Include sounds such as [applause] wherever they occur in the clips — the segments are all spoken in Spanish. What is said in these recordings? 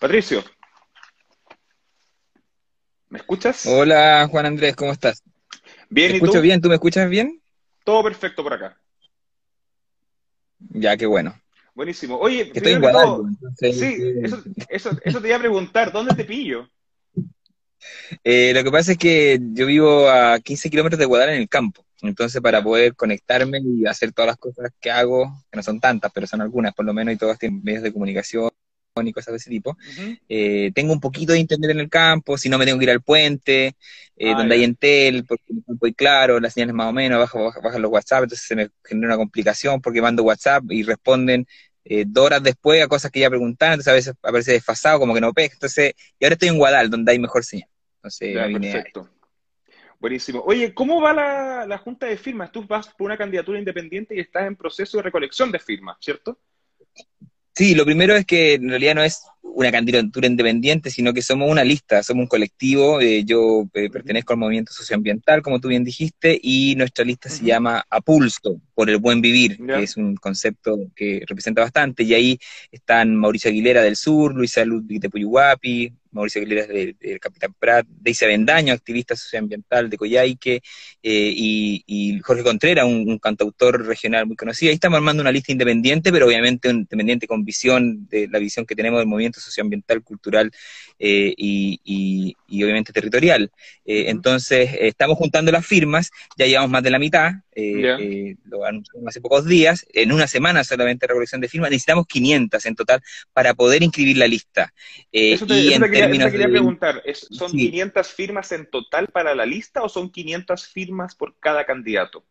Patricio. ¿Me escuchas? Hola, Juan Andrés, ¿cómo estás? Bien, ¿Te ¿y escucho tú? bien? ¿Tú me escuchas bien? Todo perfecto por acá. Ya, qué bueno. Buenísimo. Oye, Que estoy en Guadalajara, entonces, sí, eh, eso, eso, eso te iba a preguntar, ¿dónde te pillo? eh, lo que pasa es que yo vivo a 15 kilómetros de Guadalajara en el campo. Entonces, para poder conectarme y hacer todas las cosas que hago, que no son tantas, pero son algunas por lo menos, y todas tienen medios de comunicación y cosas de ese tipo, eh, tengo un poquito de internet en el campo, si no me tengo que ir al puente, eh, Ah, donde hay Entel, porque el campo hay claro, las señales más o menos, bajan baja, baja los WhatsApp, entonces se me genera una complicación porque mando WhatsApp y responden eh, dos horas después a cosas que ya preguntaron, entonces a veces aparece desfasado, como que no pega, entonces, y ahora estoy en Guadal, donde hay mejor señal. Entonces, perfecto. Buenísimo. Oye, ¿cómo va la, la junta de firmas? Tú vas por una candidatura independiente y estás en proceso de recolección de firmas, ¿cierto? Sí, lo primero es que en realidad no es una candidatura independiente, sino que somos una lista, somos un colectivo. eh, yo eh, pertenezco al movimiento socioambiental, como tú bien dijiste, y nuestra lista se llama Apulso, por el buen vivir, que es un concepto que representa bastante. Y ahí están Mauricio Aguilera del Sur, Luisa Ludwig de Puyuhuapi, Mauricio Aguilera del, Capitán Prat, Deise Avendaño, activista socioambiental de Coyhaique, eh, y, y Jorge Contreras, un, cantautor regional muy conocido. Ahí estamos armando una lista independiente, pero obviamente independiente con visión de la visión que tenemos del movimiento socioambiental, cultural eh, y- y obviamente territorial. Eh. Entonces, eh, estamos juntando las firmas, ya llevamos más de la mitad, eh, lo anunciamos hace pocos días, en una semana solamente recolección de firmas, necesitamos 500 en total para poder inscribir la lista. Eso te, y eso en te quería, eso te términos quería de- preguntar. ¿Es- ¿Son Sí. 500 firmas en total para la lista o son 500 firmas por cada candidato?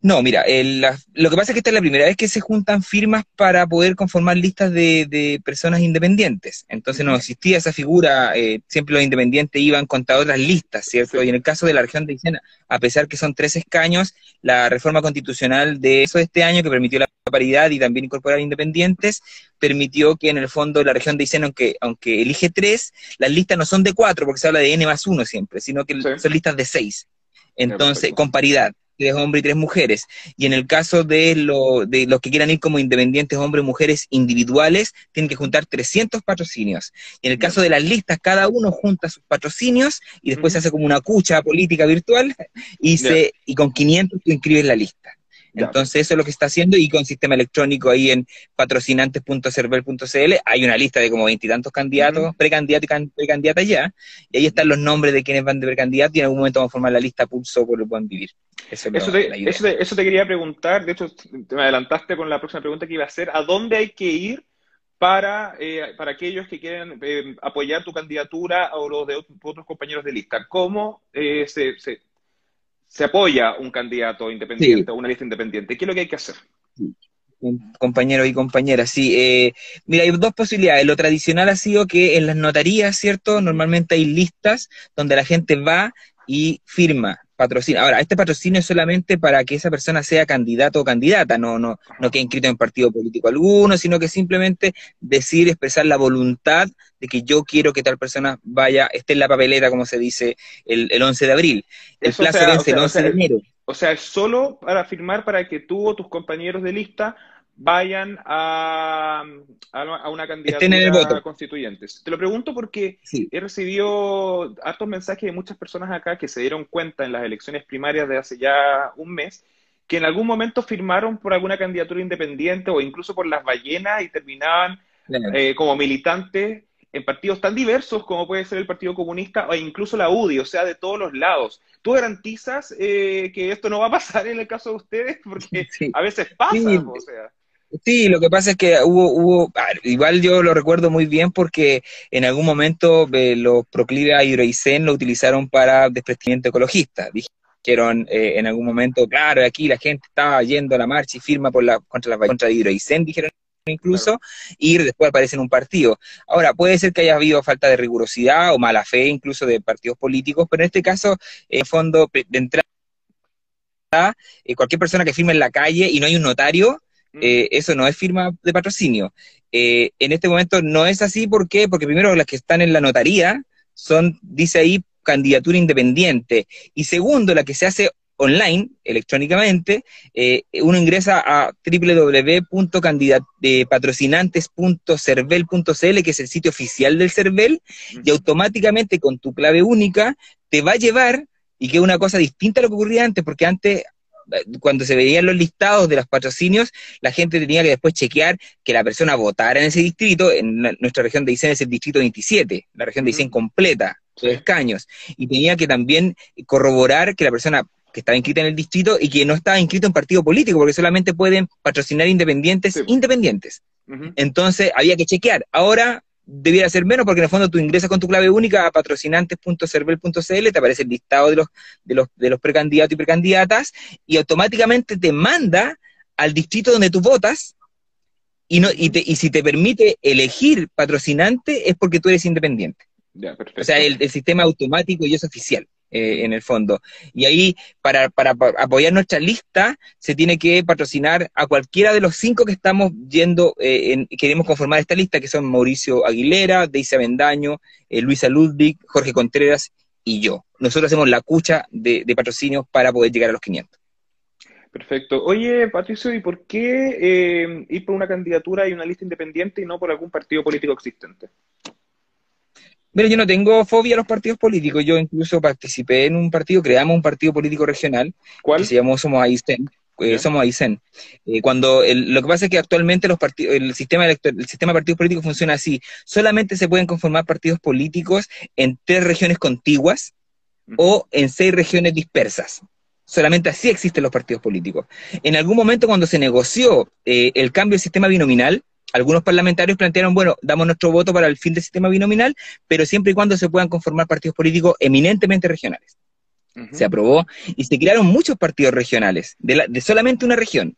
No, mira, el- la- lo que pasa es que esta es la primera vez que se juntan firmas para poder conformar listas de, de personas independientes. Entonces no existía esa figura, eh, siempre los independientes iban contra otras listas, ¿cierto? Y en el caso de la región de Aysén, a pesar que son tres escaños, la reforma constitucional de eso de este año, que permitió la paridad y también incorporar independientes, permitió que en el fondo la región de Aysén, aunque, aunque elige tres, las listas no son de cuatro, porque se habla de N más uno siempre, sino que Sí. son listas de seis. Entonces, con paridad, tres hombres y tres mujeres. Y en el caso de, lo, de los que quieran ir como independientes, hombres y mujeres individuales, tienen que juntar 300 patrocinios. Y en el caso de las listas, cada uno junta sus patrocinios y después se hace como una cucha política virtual y, se, y con 500 tú inscribes la lista. Entonces eso es lo que está haciendo y con sistema electrónico ahí en patrocinantes.cervel.cl hay una lista de como veintitantos candidatos, precandidatos y can- precandidatas ya, y ahí están los nombres de quienes van de precandidato y en algún momento vamos a formar la lista pulso por el buen vivir. Eso es lo- Eso la te, eso, te, eso te quería preguntar, de hecho te me adelantaste con la próxima pregunta que iba a hacer, ¿a dónde hay que ir para, eh, para aquellos que quieren eh, apoyar tu candidatura o los de ot- otros compañeros de lista? ¿Cómo eh, se, se, se apoya un candidato independiente o una lista independiente? ¿Qué es lo que hay que hacer? Com- compañeros y compañeras, sí. eh, mira, hay dos posibilidades. Lo tradicional ha sido que en las notarías, ¿cierto? Normalmente hay listas donde la gente va y firma, patrocina. Ahora, este patrocinio es solamente para que esa persona sea candidato o candidata, no, no, no que inscrito en partido político alguno, sino que simplemente decir, expresar la voluntad de que yo quiero que tal persona vaya, esté en la papelera, como se dice, el, el 11 de abril. El Eso, plazo sea, vence o sea, el o 11 sea, de enero. O sea, es solo para firmar para que tú o tus compañeros de lista vayan a, a, una candidatura constituyente. Te lo pregunto porque Sí. he recibido hartos mensajes de muchas personas acá que se dieron cuenta en las elecciones primarias de hace ya un mes que en algún momento firmaron por alguna candidatura independiente o incluso por las ballenas y terminaban claro. eh, como militantes en partidos tan diversos como puede ser el Partido Comunista o incluso la UDI, o sea, de todos los lados. ¿Tú garantizas eh, que esto no va a pasar en el caso de ustedes? [laughs] Porque Sí. a veces pasa, Sí. o sea. Sí, lo que pasa es que hubo, hubo, ah, igual yo lo recuerdo muy bien porque en algún momento eh, los proclives a Hidroicén lo utilizaron para desprestigiamiento ecologista. Dijeron eh, en algún momento, claro, aquí la gente estaba yendo a la marcha y firma por la, contra, la, contra Hidroicén, dijeron incluso, y después aparece en un partido. Ahora, puede ser que haya habido falta de rigurosidad o mala fe incluso de partidos políticos, pero en este caso, en fondo, de entrada, eh, cualquier persona que firme en la calle y no hay un notario, eh, eso no es firma de patrocinio. Eh, en este momento no es así, ¿por qué? Porque primero las que están en la notaría son, dice ahí, candidatura independiente. Y segundo, la que se hace online, electrónicamente, eh, uno ingresa a www.patrocinantes.cervel.cl, que es el sitio oficial del CERVEL, y automáticamente con tu clave única te va a llevar, y que es una cosa distinta a lo que ocurría antes, porque antes cuando se veían los listados de los patrocinios, la gente tenía que después chequear que la persona votara en ese distrito. En nuestra región de Aysén es el distrito 27, la región de Aysén completa, de escaños. Y tenía que también corroborar que la persona que estaba inscrita en el distrito y que no estaba inscrito en partido político, porque solamente pueden patrocinar independientes independientes. Entonces había que chequear. Ahora debiera ser menos porque en el fondo tú ingresas con tu clave única a patrocinantes.cervel.cl, te aparece el listado de los, de los, de los precandidatos y precandidatas y automáticamente te manda al distrito donde tú votas y, no, y, te, y si te permite elegir patrocinante es porque tú eres independiente. o sea, el, el sistema automático y es oficial. Eh, en el fondo. Y ahí, para, para, apoyar nuestra lista, se tiene que patrocinar a cualquiera de los cinco que estamos yendo, eh, queremos conformar esta lista, que son Mauricio Aguilera, Deise Avendaño, eh, Luisa Ludwig, Jorge Contreras y yo. Nosotros hacemos la cucha de, de patrocinios para poder llegar a los 500. Perfecto. Oye, Patricio, ¿y por qué ir por una candidatura y una lista independiente y no por algún partido político existente? Mira, yo no tengo fobia a los partidos políticos. Yo incluso participé en un partido, creamos un partido político regional ¿Cuál? que se llamó Somos Aysén. Eh, somos Aysén. Eh, cuando lo que pasa es que actualmente los partidos, el sistema el sistema de partidos políticos funciona así. Solamente se pueden conformar partidos políticos en tres regiones contiguas o en seis regiones dispersas. Solamente así existen los partidos políticos. En algún momento cuando se negoció eh, el cambio del sistema binominal, algunos parlamentarios plantearon, bueno, damos nuestro voto para el fin del sistema binominal, pero siempre y cuando se puedan conformar partidos políticos eminentemente regionales. Se aprobó y se crearon muchos partidos regionales, de, solamente una región.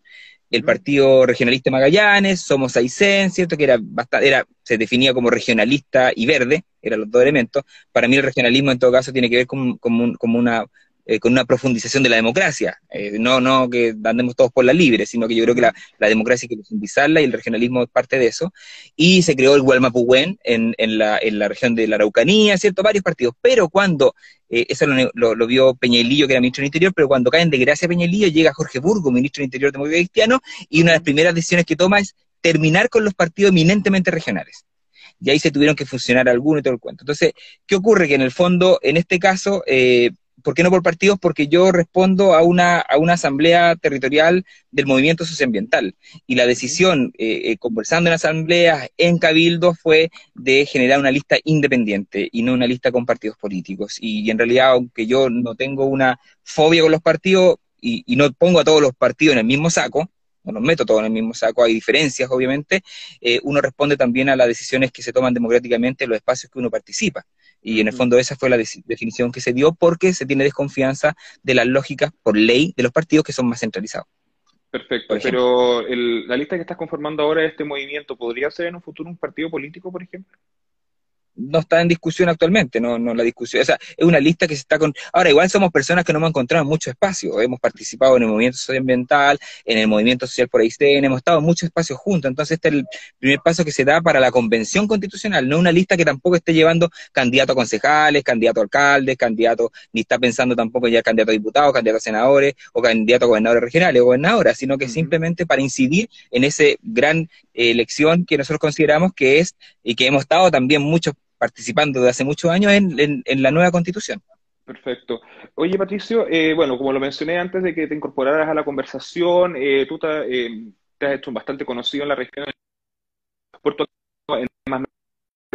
El Partido Regionalista Magallanes, Somos Aysén, ¿cierto? Que era, bastante, era se definía como regionalista y verde, eran los dos elementos. Para mí el regionalismo en todo caso tiene que ver con, con, con una eh, con una profundización de la democracia. Eh, no, no que andemos todos por la libre, sino que yo creo que la, democracia hay que profundizarla y el regionalismo es parte de eso. Y se creó el Gualmapuhuen en, en, la, en la región de la Araucanía, ¿cierto? Varios partidos. Pero cuando, eh, eso lo, vio Peñalillo, que era ministro del Interior, pero cuando caen de gracia Peñalillo, llega Jorge Burgo, ministro del Interior Democrático Cristiano, y una de las primeras decisiones que toma es terminar con los partidos eminentemente regionales y ahí se tuvieron que funcionar algunos y todo el cuento. Entonces, ¿qué ocurre? Que en el fondo, en este caso, ¿Por qué no por partidos? Porque yo respondo a una, a una asamblea territorial del movimiento socioambiental. Y la decisión, eh, eh, conversando en asambleas, en cabildo, fue de generar una lista independiente y no una lista con partidos políticos. Y, en realidad, aunque yo no tengo una fobia con los partidos y, y no pongo a todos los partidos en el mismo saco, no los meto todos en el mismo saco, hay diferencias, obviamente, eh, uno responde también a las decisiones que se toman democráticamente en los espacios que uno participa. Y en el fondo esa fue la definición que se dio porque se tiene desconfianza de las lógicas por ley de los partidos que son más centralizados. Perfecto, pero la lista que estás conformando ahora de este movimiento, ¿podría ser en un futuro un partido político, por ejemplo? No está en discusión actualmente, no, no la discusión, o sea, es una lista que se está con... Ahora, igual somos personas que no hemos encontrado en mucho espacio, hemos participado en el movimiento socioambiental, en el movimiento social por Aysén, hemos estado en muchos espacios juntos, entonces este es el primer paso que se da para la convención constitucional, no una lista que tampoco esté llevando candidato a concejales, candidato a alcaldes, candidato, ni está pensando tampoco ya candidato a diputados, candidato a senadores, o candidato a gobernadores regionales o gobernadoras, sino que simplemente para incidir en esa gran elección que nosotros consideramos que es, y que hemos estado también muchos participando desde hace muchos años en, la nueva constitución. Perfecto. Oye, Patricio, eh, bueno, como lo mencioné antes de que te incorporaras a la conversación, eh, tú eh, te, has hecho bastante conocido en la región Puerto en temas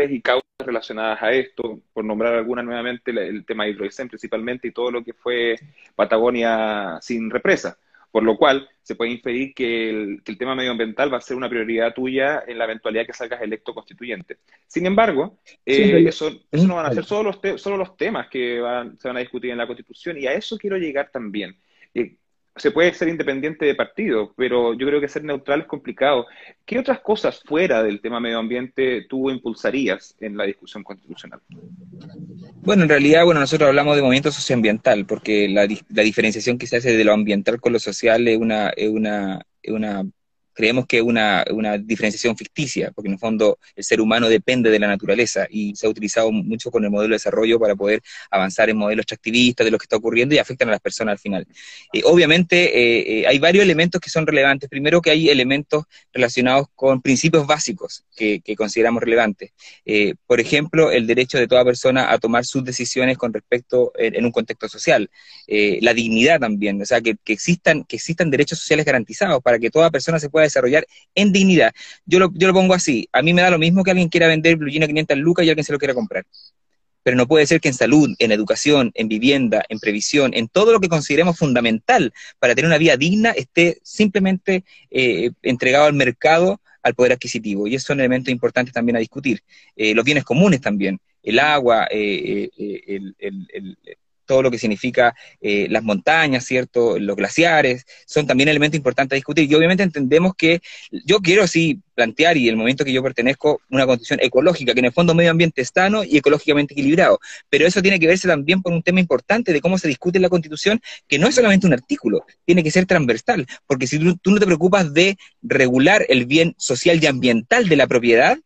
y causas relacionadas a esto, por nombrar alguna nuevamente, el, tema de Hidroicén principalmente y todo lo que fue Patagonia sin represa por lo cual se puede inferir que el, tema medioambiental va a ser una prioridad tuya en la eventualidad que salgas electo constituyente. Sin embargo, eh, eso, no van a ser solo los, solo los temas que se van a discutir en la Constitución, y a eso quiero llegar también. Eh, se puede ser independiente de partido, pero yo creo que ser neutral es complicado. ¿Qué otras cosas fuera del tema medio ambiente tú impulsarías en la discusión constitucional? Bueno, en realidad, bueno, nosotros hablamos de movimiento socioambiental, porque la, la diferenciación que se hace de lo ambiental con lo social es una, es una, es una creemos que es una, una, diferenciación ficticia, porque en el fondo el ser humano depende de la naturaleza y se ha utilizado mucho con el modelo de desarrollo para poder avanzar en modelos extractivistas de lo que está ocurriendo y afectan a las personas al final. Eh, obviamente eh, eh, hay varios elementos que son relevantes. Primero que hay elementos relacionados con principios básicos que, consideramos relevantes. por ejemplo, el derecho de toda persona a tomar sus decisiones con respecto en, un contexto social. la dignidad también, o sea, que, existan, que existan derechos sociales garantizados para que toda persona se pueda desarrollar en dignidad. Yo lo, yo lo pongo así, a mí me da lo mismo que alguien quiera vender Blue Jean a 500 lucas y alguien se lo quiera comprar. Pero no puede ser que en salud, en educación, en vivienda, en previsión, en todo lo que consideremos fundamental para tener una vida digna, esté simplemente eh, entregado al mercado, al poder adquisitivo. Y esos son elementos importantes también a discutir. Eh, los bienes comunes también, el agua, eh, el, todo lo que significa eh, las montañas, ¿cierto? Los glaciares, son también elementos importantes a discutir. Y obviamente entendemos que yo quiero así plantear, y el momento que yo pertenezco, una condición ecológica, que en el fondo medio ambiente es sano y ecológicamente equilibrado. Pero eso tiene que verse también por un tema importante de cómo se discute en la Constitución, que no es solamente un artículo, tiene que ser transversal, porque si tú no te preocupas de regular el bien social y ambiental de la propiedad,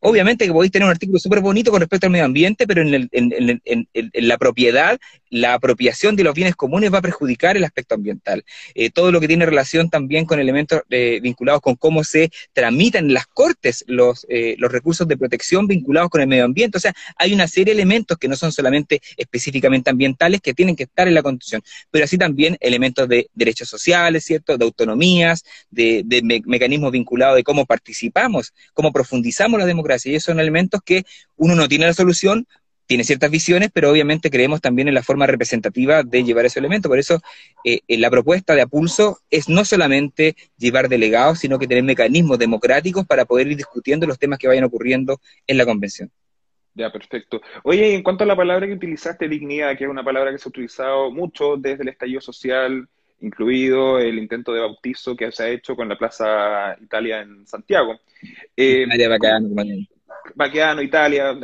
Obviamente que podéis tener un artículo súper bonito con respecto al medio ambiente, pero en, la propiedad, la apropiación de los bienes comunes va a perjudicar el aspecto ambiental. Eh, todo lo que tiene relación también con elementos eh, vinculados con cómo se tramitan en las cortes los, eh, los recursos de protección vinculados con el medio ambiente. O sea, hay una serie de elementos que no son solamente específicamente ambientales que tienen que estar en la Constitución, pero así también elementos de derechos sociales, ¿cierto? De autonomías, de, mecanismos vinculados de cómo participamos, cómo profundizamos la democracia y esos son elementos que uno no tiene la solución, tiene ciertas visiones, pero obviamente creemos también en la forma representativa de llevar ese elemento. Por eso, eh, la propuesta de Apulso es no solamente llevar delegados, sino que tener mecanismos democráticos para poder ir discutiendo los temas que vayan ocurriendo en la convención. Ya, perfecto. Oye, en cuanto a la palabra que utilizaste, dignidad, que es una palabra que se ha utilizado mucho desde el estallido social, incluido el intento de bautizo que se ha hecho con la Plaza Italia en Santiago. Eh, Italia Baqueano, Baqueano, Italia,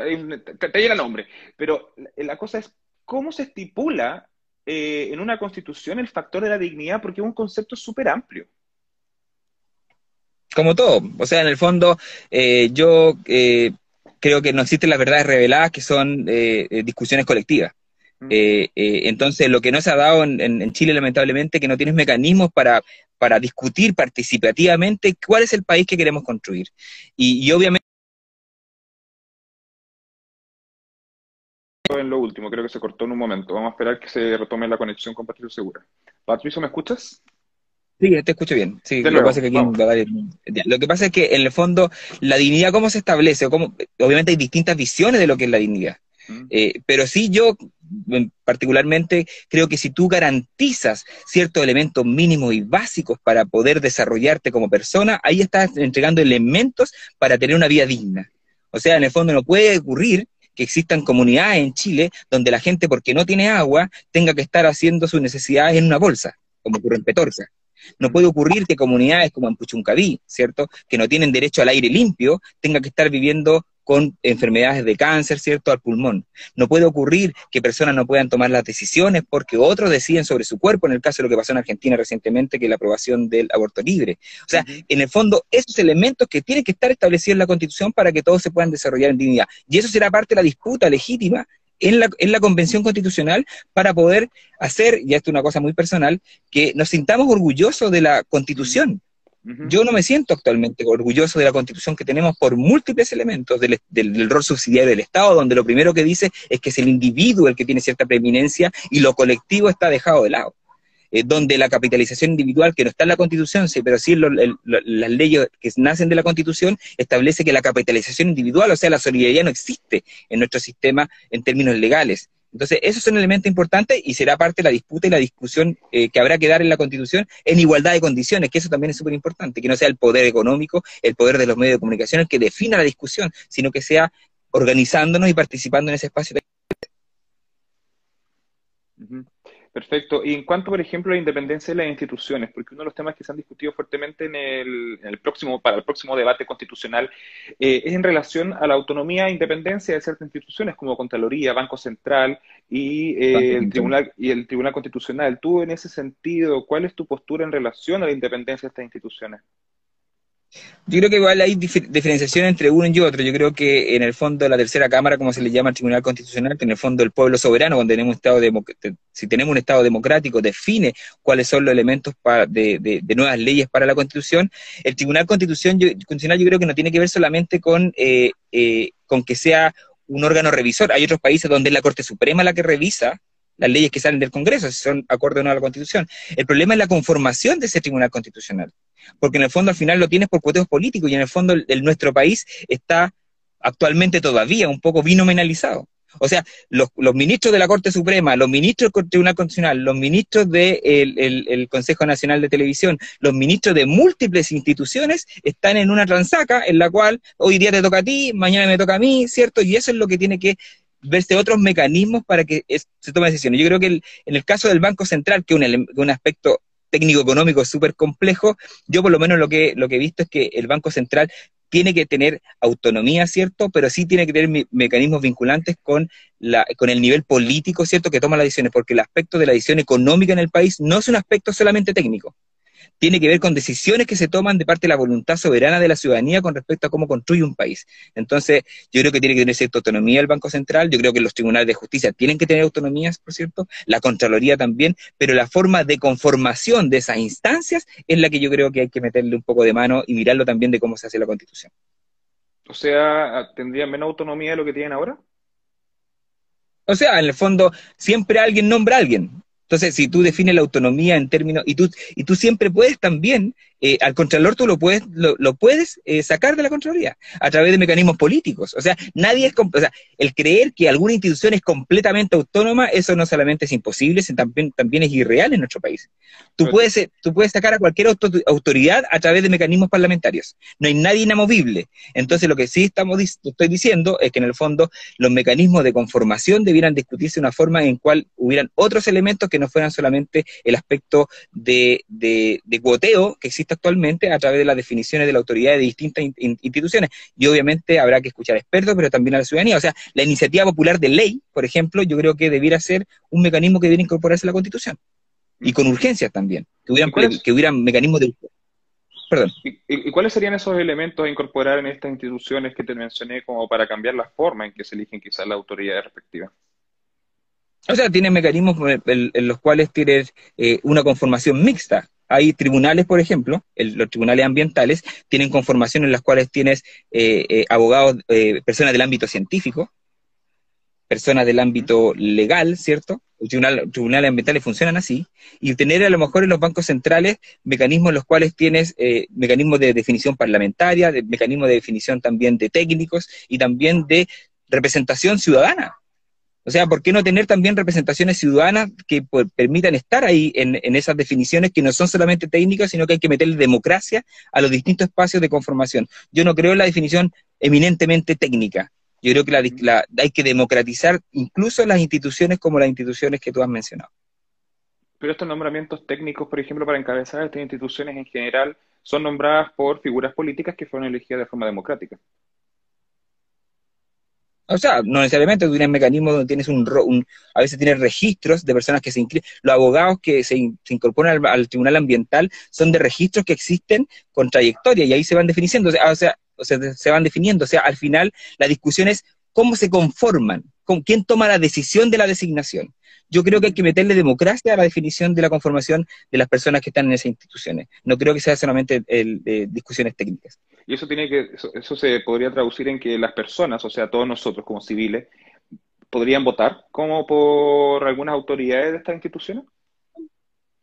te, te el nombre. Pero la cosa es, ¿cómo se estipula eh, en una constitución el factor de la dignidad? Porque es un concepto súper amplio. Como todo, o sea, en el fondo, eh, yo creo que no existen las verdades reveladas que son discusiones colectivas. Eh, eh, entonces, lo que no se ha dado en, Chile, lamentablemente, que no tienes mecanismos para, para discutir participativamente cuál es el país que queremos construir. Y, obviamente... En lo último, creo que se cortó en un momento. Vamos a esperar que se retome la conexión con Patricio Segura. Patricio, ¿me escuchas? Sí, te escucho bien. Sí, lo, que pasa es que lo que pasa es que en el fondo la dignidad cómo se establece, o cómo, obviamente hay distintas visiones de lo que es la dignidad. Eh, pero sí yo particularmente creo que si tú garantizas ciertos elementos mínimos y básicos para poder desarrollarte como persona, ahí estás entregando elementos para tener una vida digna. O sea, en el fondo no puede ocurrir que existan comunidades en Chile donde la gente, porque no tiene agua, tenga que estar haciendo sus necesidades en una bolsa, como ocurre en Petorca. No puede ocurrir que comunidades como en Puchuncaví, ¿cierto?, que no tienen derecho al aire limpio, tenga que estar viviendo con enfermedades de cáncer, ¿cierto?, al pulmón. No puede ocurrir que personas no puedan tomar las decisiones porque otros deciden sobre su cuerpo, en el caso de lo que pasó en Argentina recientemente, que es la aprobación del aborto libre. O sea, en el fondo, esos elementos que tienen que estar establecidos en la Constitución para que todos se puedan desarrollar en dignidad. Y eso será parte de la disputa legítima en la, en la Convención Constitucional para poder hacer, y esto es una cosa muy personal, que nos sintamos orgullosos de la Constitución yo no me siento actualmente orgulloso de la constitución que tenemos por múltiples elementos del, rol subsidiario del Estado, donde lo primero que dice es que es el individuo el que tiene cierta preeminencia y lo colectivo está dejado de lado. Eh, donde la capitalización individual, que no está en la Constitución, sí, pero sí las leyes que nacen de la Constitución, establece que la capitalización individual, o sea, la solidaridad no existe en nuestro sistema en términos legales. Entonces, eso es un elemento importante y será parte de la disputa y la discusión eh, que habrá que dar en la Constitución en igualdad de condiciones, que eso también es súper importante, que no sea el poder económico, el poder de los medios de comunicación el que defina la discusión, sino que sea organizándonos y participando en ese espacio. Perfecto. Y en cuanto, por ejemplo, a la independencia de las instituciones, porque uno de los temas que se han discutido fuertemente en el, próximo, para el próximo debate constitucional eh, es en relación a la autonomía e independencia de ciertas instituciones como Contraloría, Banco Central y, eh, el Tribunal, y el Tribunal Constitucional. Tú, en ese sentido, ¿cuál es tu postura en relación a la independencia de estas instituciones? Yo creo que igual hay diferenciación entre uno y otro. Yo creo que en el fondo la tercera cámara, como se le llama al Tribunal Constitucional, que en el fondo el pueblo soberano, cuando tenemos un estado si tenemos un estado democrático, define cuáles son los elementos de, nuevas leyes para la Constitución. El Tribunal Constitucional yo creo que no tiene que ver solamente con, eh, eh, con que sea un órgano revisor. Hay otros países donde es la Corte Suprema la que revisa las leyes que salen del Congreso, si son acorde o no a la Constitución. El problema es la conformación de ese Tribunal Constitucional, porque en el fondo al final lo tienes por cuoteos políticos y en el fondo el, nuestro país está actualmente todavía un poco binominalizado. O sea, los, ministros de la Corte Suprema, los ministros del Tribunal Constitucional, los ministros del el, Consejo Nacional de Televisión, los ministros de múltiples instituciones están en una transaca en la cual hoy día te toca a ti, mañana me toca a mí, ¿cierto? Y eso es lo que tiene que verse otros mecanismos para que se tomen decisiones. Yo creo que en el caso del Banco Central, que es un, aspecto técnico-económico súper complejo, yo por lo menos lo que, lo que he visto es que el Banco Central tiene que tener autonomía, ¿cierto? Pero sí tiene que tener mecanismos vinculantes con, la, con el nivel político, ¿cierto? Que toma las decisiones, porque el aspecto de la decisión económica en el país no es un aspecto solamente técnico tiene que ver con decisiones que se toman de parte de la voluntad soberana de la ciudadanía con respecto a cómo construye un país. Entonces, yo creo que tiene que tener cierta autonomía el Banco Central, yo creo que los tribunales de justicia tienen que tener autonomías, por cierto, la Contraloría también, pero la forma de conformación de esas instancias es la que yo creo que hay que meterle un poco de mano y mirarlo también de cómo se hace la Constitución. O sea, ¿tendrían menos autonomía de lo que tienen ahora? O sea, en el fondo, siempre alguien nombra a alguien. Entonces, si tú defines la autonomía en términos, y tú, y tú siempre puedes también eh, al Contralor tú lo puedes, lo, puedes eh, sacar de la Contraloría a través de mecanismos políticos. O sea, nadie es, o sea, el creer que alguna institución es completamente autónoma, eso no solamente es imposible, sino también, también es irreal en nuestro país. Tú puedes, eh, tú puedes sacar a cualquier autoridad a través de mecanismos parlamentarios. No hay nadie inamovible. Entonces, lo que sí estamos estoy diciendo es que en el fondo los mecanismos de conformación debieran discutirse de una forma en cual hubieran otros elementos que no fueran solamente el aspecto de, de, de cuoteo que existe actualmente a través de las definiciones de la autoridad de distintas instituciones. Y obviamente habrá que escuchar expertos, pero también a la ciudadanía. O sea, la iniciativa popular de ley, por ejemplo, yo creo que debiera ser un mecanismo que debiera incorporarse a la Constitución. Y con urgencias también. Que hubieran, que hubieran mecanismos de... Perdón. ¿Y, cuáles serían esos elementos a incorporar en estas instituciones que te mencioné como para cambiar la forma en que se eligen quizás las autoridades respectivas? O sea, tiene mecanismos en, los cuales tienes eh, una conformación mixta, hay tribunales, por ejemplo, los tribunales ambientales, tienen conformaciones en las cuales tienes eh, eh, abogados, eh, personas del ámbito científico, personas del ámbito legal, ¿cierto? Los tribunales ambientales funcionan así, y tener a lo mejor en los bancos centrales mecanismos en los cuales tienes mecanismos de definición parlamentaria, de, mecanismos de definición también de técnicos y también de representación ciudadana. O sea, ¿por qué no tener también representaciones ciudadanas que permitan estar ahí en, esas definiciones que no son solamente técnicas, sino que hay que meterle democracia a los distintos espacios de conformación? Yo no creo en la definición eminentemente técnica. Yo creo que hay que democratizar incluso las instituciones como las instituciones que tú has mencionado. Pero estos nombramientos técnicos, por ejemplo, para encabezar estas instituciones en general, son nombradas por figuras políticas que fueron elegidas de forma democrática. O sea, no necesariamente tú tienes mecanismos donde tienes un, a veces tienes registros de personas que se inscriben. Los abogados que se, incorporan al, tribunal ambiental son de registros que existen con trayectoria y ahí se van definiendo, o sea, o sea, se van definiendo. O sea, al final la discusión es cómo se conforman, con quién toma la decisión de la designación. Yo creo que hay que meterle democracia a la definición de la conformación de las personas que están en esas instituciones. No creo que sea solamente el, discusiones técnicas. Y eso tiene que, eso, se podría traducir en que las personas, o sea, todos nosotros como civiles, podrían votar como por algunas autoridades de estas instituciones.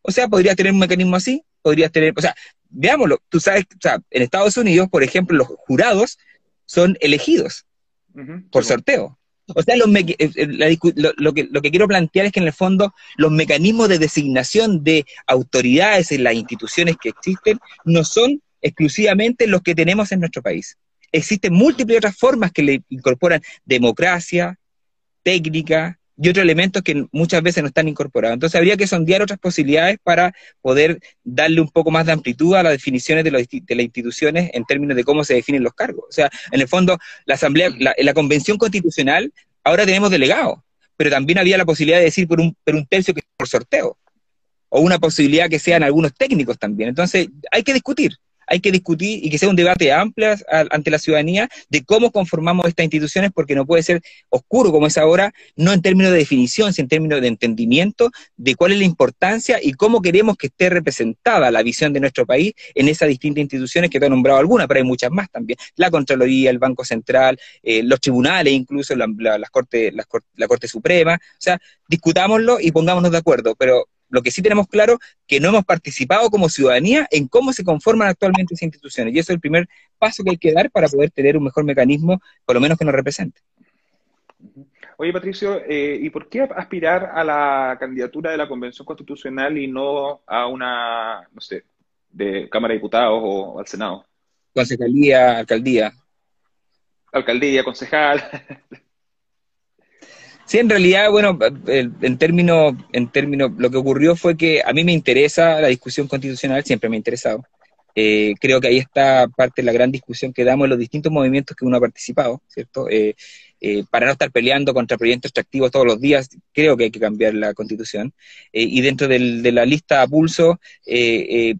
O sea, podría tener un mecanismo así, podría tener, o sea, veámoslo, tú sabes, o sea, en Estados Unidos, por ejemplo, los jurados son elegidos por sorteo. O sea, eh, eh, lo, que, lo que quiero plantear es que en el fondo los mecanismos de designación de autoridades en las instituciones que existen no son exclusivamente los que tenemos en nuestro país. Existen múltiples otras formas que le incorporan democracia, técnica y otros elementos que muchas veces no están incorporados. Entonces habría que sondear otras posibilidades para poder darle un poco más de amplitud a las definiciones de, las instituciones en términos de cómo se definen los cargos. O sea, en el fondo, la Asamblea, la, la Convención Constitucional, ahora tenemos delegados, pero también había la posibilidad de decir por un, por un tercio que por sorteo, o una posibilidad que sean algunos técnicos también. Entonces, hay que discutir hay que discutir y que sea un debate amplio ante la ciudadanía de cómo conformamos estas instituciones, porque no puede ser oscuro como es ahora, no en términos de definición, sino en términos de entendimiento de cuál es la importancia y cómo queremos que esté representada la visión de nuestro país en esas distintas instituciones que te he nombrado algunas, pero hay muchas más también. La Contraloría, el Banco Central, eh, los tribunales, incluso la, las corte, la Corte Suprema. O sea, discutámoslo y pongámonos de acuerdo, pero lo que sí tenemos claro que no hemos participado como ciudadanía en cómo se conforman actualmente esas instituciones. Y eso es el primer paso que hay que dar para poder tener un mejor mecanismo, por lo menos que nos represente. Oye, Patricio, eh, ¿y por qué aspirar a la candidatura de la Convención Constitucional y no a una, no sé, de Cámara de Diputados o al Senado? Concejalía, alcaldía. Alcaldía, concejal. [laughs] Sí, en realidad, bueno, en términos, en términos, lo que ocurrió fue que a mí me interesa la discusión constitucional, siempre me ha interesado. Eh, creo que ahí está parte de la gran discusión que damos en los distintos movimientos que uno ha participado, ¿cierto? Eh, eh, para no estar peleando contra proyectos extractivos todos los días, creo que hay que cambiar la constitución. y dentro de la lista a pulso,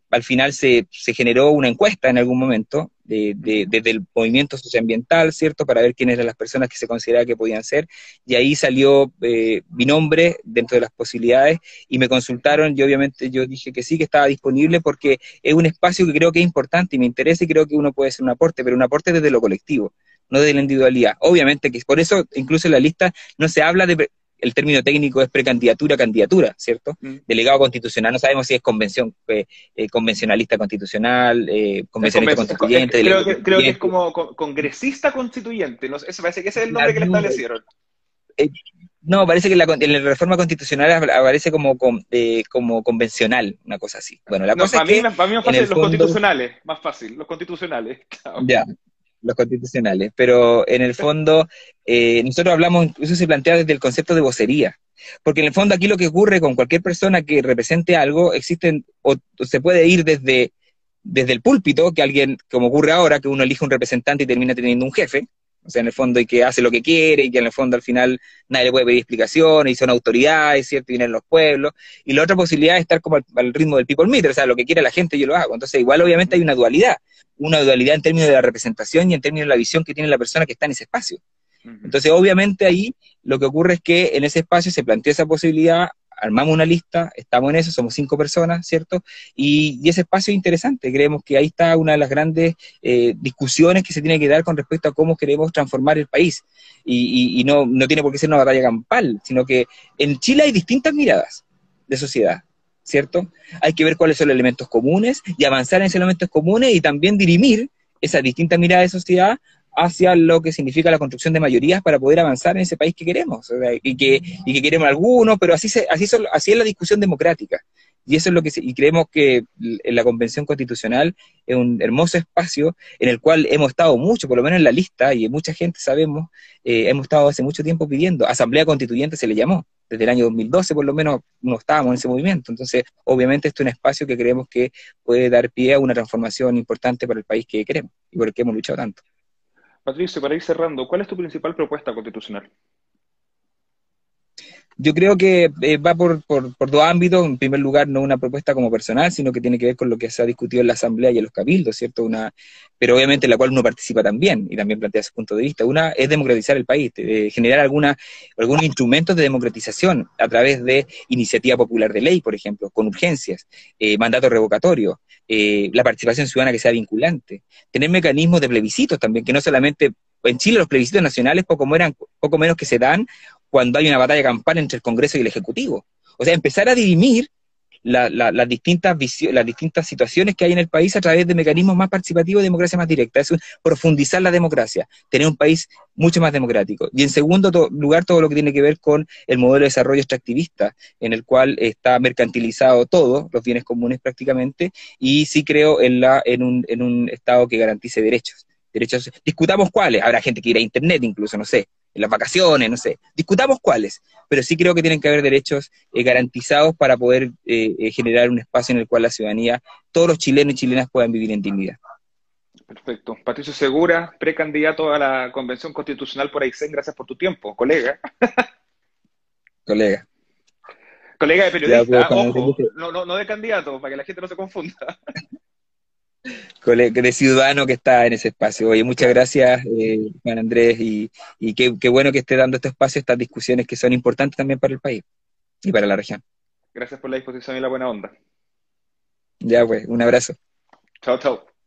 al final se, se generó una encuesta en algún momento desde el movimiento socioambiental, ¿cierto? Para ver quiénes eran las personas que se consideraba que podían ser. Y ahí salió eh, mi nombre dentro de las posibilidades y me consultaron y obviamente yo dije que sí, que estaba disponible porque es un espacio que creo que es importante y me interesa y creo que uno puede hacer un aporte, pero un aporte desde lo colectivo no desde la individualidad. Obviamente que por eso incluso en la lista no se habla de el término técnico es precandidatura, candidatura, ¿cierto? Mm. Delegado constitucional, no sabemos si es convención eh, eh, convencionalista constitucional, eh, convencionalista constituyente. Creo que, creo que es como congresista constituyente, no, eso parece que ese es el nombre que le establecieron. no, parece que la, en la reforma constitucional aparece como, como convencional, una cosa así. Bueno, la cosa para, es mí, para mí más fácil los constitucionales, más fácil, los constitucionales. [laughs] Ya, los constitucionales, pero en el fondo eh, nosotros hablamos, incluso se plantea desde el concepto de vocería, porque en el fondo aquí lo que ocurre con cualquier persona que represente algo, existen, o, se puede ir desde, desde el púlpito, que alguien, como ocurre ahora, que uno elige un representante y termina teniendo un jefe, o sea, en el fondo, y que hace lo que quiere, y que en el fondo al final nadie le puede pedir explicaciones, y son autoridades, ¿cierto? Y vienen los pueblos. Y la otra posibilidad es estar como al, ritmo del people meter, o sea, lo que quiere la gente yo lo hago. Entonces, igual obviamente hay una dualidad, una dualidad en términos de la representación y en términos de la visión que tiene la persona que está en ese espacio. Entonces, obviamente ahí lo que ocurre es que en ese espacio se plantea esa posibilidad armamos una lista, estamos en eso, somos cinco personas, ¿cierto? Y, ese espacio es interesante, creemos que ahí está una de las grandes eh, discusiones que se tiene que dar con respecto a cómo queremos transformar el país. Y, no, no tiene por qué ser una batalla campal, sino que en Chile hay distintas miradas de sociedad. ¿Cierto? Hay que ver cuáles son los elementos comunes y avanzar en esos elementos comunes y también dirimir esas distintas miradas de sociedad hacia lo que significa la construcción de mayorías para poder avanzar en ese país que queremos y, que, y que queremos algunos, pero así, se, así, así es la discusión democrática. Y eso es lo que y creemos que la Convención Constitucional es un hermoso espacio en el cual hemos estado mucho, por lo menos en la lista, y mucha gente sabemos, eh, hemos estado hace mucho tiempo pidiendo, Asamblea Constituyente se le llamó, desde el año 2012 por lo menos no estábamos en ese movimiento. Entonces, obviamente esto es un espacio que creemos que puede dar pie a una transformación importante para el país que queremos y por el que hemos luchado tanto. Patricio, para ir cerrando, ¿cuál es tu principal propuesta constitucional? Yo creo que eh, va por, por, dos ámbitos. En primer lugar, no una propuesta como personal, sino que tiene que ver con lo que se ha discutido en la Asamblea y en los cabildos, ¿cierto? Una, pero obviamente en la cual uno participa también y también plantea su punto de vista. Una es democratizar el país, generar alguna, algunos instrumentos de democratización a través de iniciativa popular de ley, por ejemplo, con urgencias, eh, mandato revocatorio, eh, la participación ciudadana que sea vinculante, tener mecanismos de plebiscitos también, que no solamente en Chile los plebiscitos nacionales poco, poco menos que se dan cuando hay una batalla campal entre el Congreso y el Ejecutivo. O sea, empezar a dirimir las, distintas las distintas situaciones que hay en el país a través de mecanismos más participativos de democracia más directa. Es profundizar la democracia, tener un país mucho más democrático. Y en segundo lugar, todo lo que tiene que ver con el modelo de desarrollo extractivista, en el cual está mercantilizado todo, los bienes comunes prácticamente, y sí creo en, la, en, un, en un Estado que garantice derechos derechos, discutamos cuáles, habrá gente que irá a internet incluso, no sé, en las vacaciones, no sé, discutamos cuáles, pero sí creo que tienen que haber derechos eh, garantizados para poder eh, eh, generar un espacio en el cual la ciudadanía, todos los chilenos y chilenas puedan vivir en dignidad. Perfecto. Patricio Segura, precandidato a la Convención Constitucional por Aysén, gracias por tu tiempo, colega. [laughs] colega. Colega de periodista, ojo, no, no, no de candidato, para que la gente no se confunda. [laughs] de ciudadano que está en ese espacio. Oye, muchas gracias, eh, Juan Andrés, y, qué, qué, bueno que esté dando este espacio, estas discusiones que son importantes también para el país y para la región. Gracias por la disposición y la buena onda. Ya, pues, un abrazo. Chao, chao.